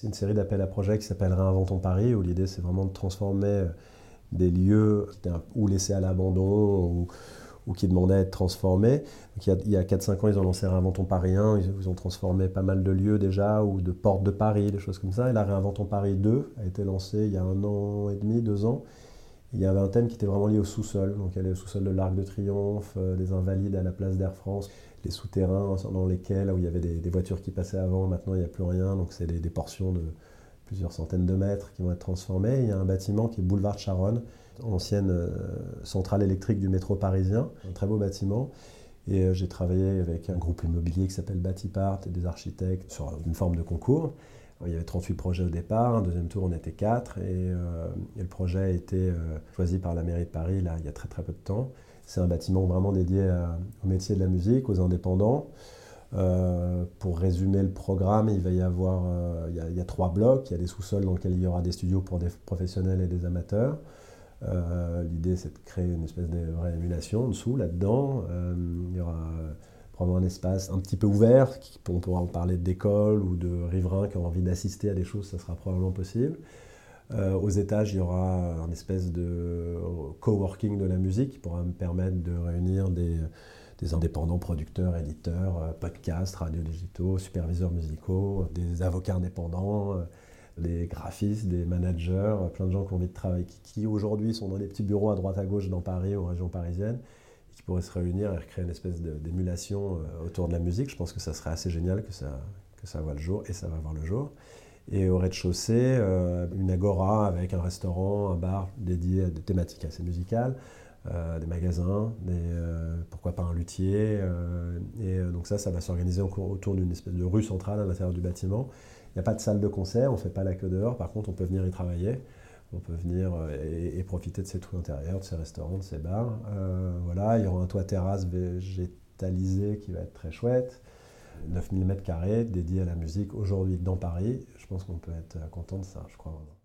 C'est une série d'appels à projets qui s'appelle Réinventons Paris, où l'idée c'est vraiment de transformer des lieux ou laissés à l'abandon ou, qui demandaient à être transformés. il y a, 4-5 ans, ils ont lancé Réinventons Paris 1, ils, ont transformé pas mal de lieux déjà, ou de portes de Paris, des choses comme ça. Et là, Réinventons Paris 2 a été lancé il y a un an et demi, deux ans. Il y avait un thème qui était vraiment lié au sous-sol. Donc avait le sous-sol de l'Arc de Triomphe, euh, les Invalides à la place d'Air France, les souterrains dans lesquels, où il y avait des, voitures qui passaient avant, maintenant il n'y a plus rien. Donc c'est des, portions de plusieurs centaines de mètres qui vont être transformées. Il y a un bâtiment qui est boulevard de Charonne, ancienne euh, centrale électrique du métro parisien, un très beau bâtiment. Et euh, j'ai travaillé avec un groupe immobilier qui s'appelle Batipart et des architectes sur une forme de concours. Il y avait 38 projets au départ, un deuxième tour on était 4 euh, et, le projet a été euh, choisi par la mairie de Paris là, il y a très très peu de temps. C'est un bâtiment vraiment dédié au métier de la musique, aux indépendants. Euh, pour résumer le programme, il va y avoir il y, a, trois blocs. Il y a des sous-sols dans lesquels il y aura des studios pour des professionnels et des amateurs. L'idée c'est de créer une espèce de vraie émulation en dessous, là-dedans. il y aura un espace un petit peu ouvert, on pourra en parler d'école ou de riverains qui ont envie d'assister à des choses, ça sera probablement possible. Euh, aux étages, il y aura un espèce de coworking de la musique qui pourra me permettre de réunir des, indépendants producteurs, éditeurs, euh, podcasts, radios digitaux, superviseurs musicaux, des avocats indépendants, euh, des graphistes, des managers, plein de gens qui ont envie de travailler, qui, aujourd'hui sont dans des petits bureaux à droite à gauche dans Paris en région parisienne qui pourraient se réunir et recréer une espèce d'émulation euh, autour de la musique. Je pense que ça serait assez génial que ça, que ça voit le jour, et ça va voir le jour. Et au rez-de-chaussée, euh, une agora avec un restaurant, un bar dédié à des thématiques assez musicales, euh, des magasins, pourquoi pas un luthier. et donc ça, ça va s'organiser autour d'une espèce de rue centrale à l'intérieur du bâtiment. Il n'y a pas de salle de concert, on ne fait pas la queue dehors, par contre on peut venir y travailler on peut venir euh, et, profiter de ces trucs intérieurs, de ces restaurants, de ces bars. Euh, voilà, il y aura un toit terrasse végétalisé qui va être très chouette. 9000 m2 dédié à la musique aujourd'hui dans Paris. Je pense qu'on peut être content de ça, je crois.